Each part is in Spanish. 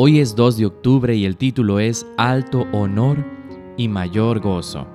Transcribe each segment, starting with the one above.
Hoy es 2 de octubre y el título es Alto Honor y Mayor Gozo.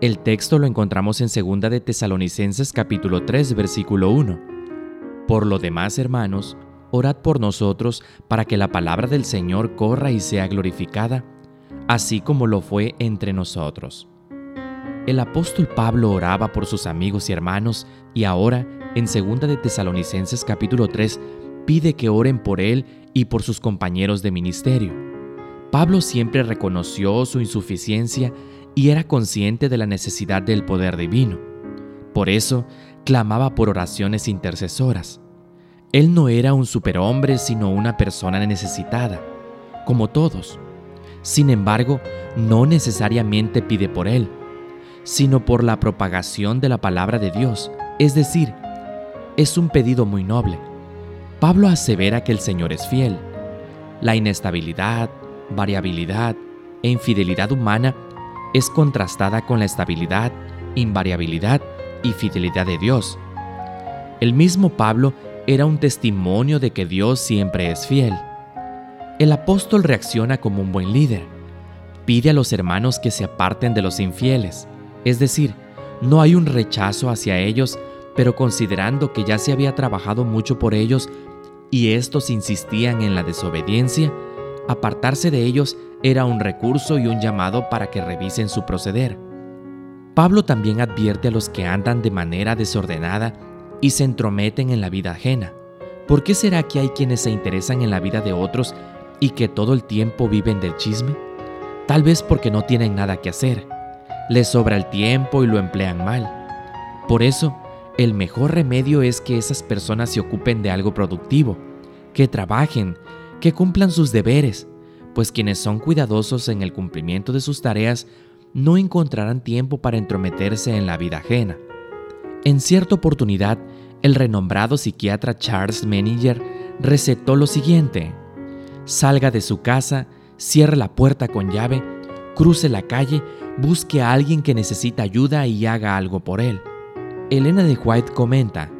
El texto lo encontramos en 2 de Tesalonicenses capítulo 3 versículo 1. Por lo demás, hermanos, orad por nosotros para que la palabra del Señor corra y sea glorificada, así como lo fue entre nosotros. El apóstol Pablo oraba por sus amigos y hermanos y ahora, en 2 de Tesalonicenses capítulo 3, pide que oren por él y por sus compañeros de ministerio. Pablo siempre reconoció su insuficiencia y era consciente de la necesidad del poder divino. Por eso, clamaba por oraciones intercesoras. Él no era un superhombre, sino una persona necesitada, como todos. Sin embargo, no necesariamente pide por él, sino por la propagación de la palabra de Dios, es decir, es un pedido muy noble. Pablo asevera que el Señor es fiel. La inestabilidad, variabilidad e infidelidad humana es contrastada con la estabilidad, invariabilidad y fidelidad de Dios. El mismo Pablo era un testimonio de que Dios siempre es fiel. El apóstol reacciona como un buen líder. Pide a los hermanos que se aparten de los infieles, es decir, no hay un rechazo hacia ellos, pero considerando que ya se había trabajado mucho por ellos, y estos insistían en la desobediencia, apartarse de ellos era un recurso y un llamado para que revisen su proceder. Pablo también advierte a los que andan de manera desordenada y se entrometen en la vida ajena. ¿Por qué será que hay quienes se interesan en la vida de otros y que todo el tiempo viven del chisme? Tal vez porque no tienen nada que hacer. Les sobra el tiempo y lo emplean mal. Por eso, el mejor remedio es que esas personas se ocupen de algo productivo, que trabajen, que cumplan sus deberes, pues quienes son cuidadosos en el cumplimiento de sus tareas no encontrarán tiempo para entrometerse en la vida ajena. En cierta oportunidad, el renombrado psiquiatra Charles Meninger recetó lo siguiente. Salga de su casa, cierre la puerta con llave, cruce la calle, busque a alguien que necesita ayuda y haga algo por él. Elena de White comenta,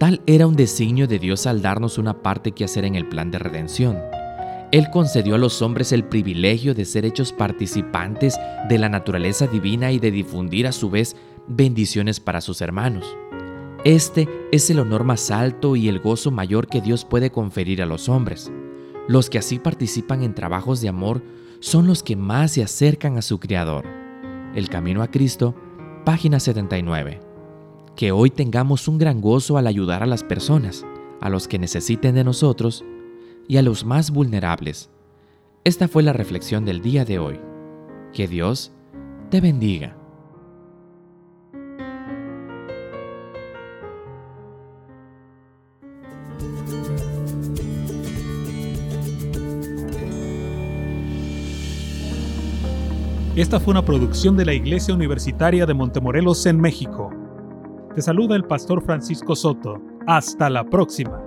tal era un designio de Dios al darnos una parte que hacer en el plan de redención. Él concedió a los hombres el privilegio de ser hechos participantes de la naturaleza divina y de difundir a su vez bendiciones para sus hermanos. Este es el honor más alto y el gozo mayor que Dios puede conferir a los hombres. Los que así participan en trabajos de amor son los que más se acercan a su Creador. El Camino a Cristo, página 79 que hoy tengamos un gran gozo al ayudar a las personas, a los que necesiten de nosotros y a los más vulnerables. Esta fue la reflexión del día de hoy. Que Dios te bendiga. Esta fue una producción de la Iglesia Universitaria de Montemorelos en México. Te saluda el pastor Francisco Soto. Hasta la próxima.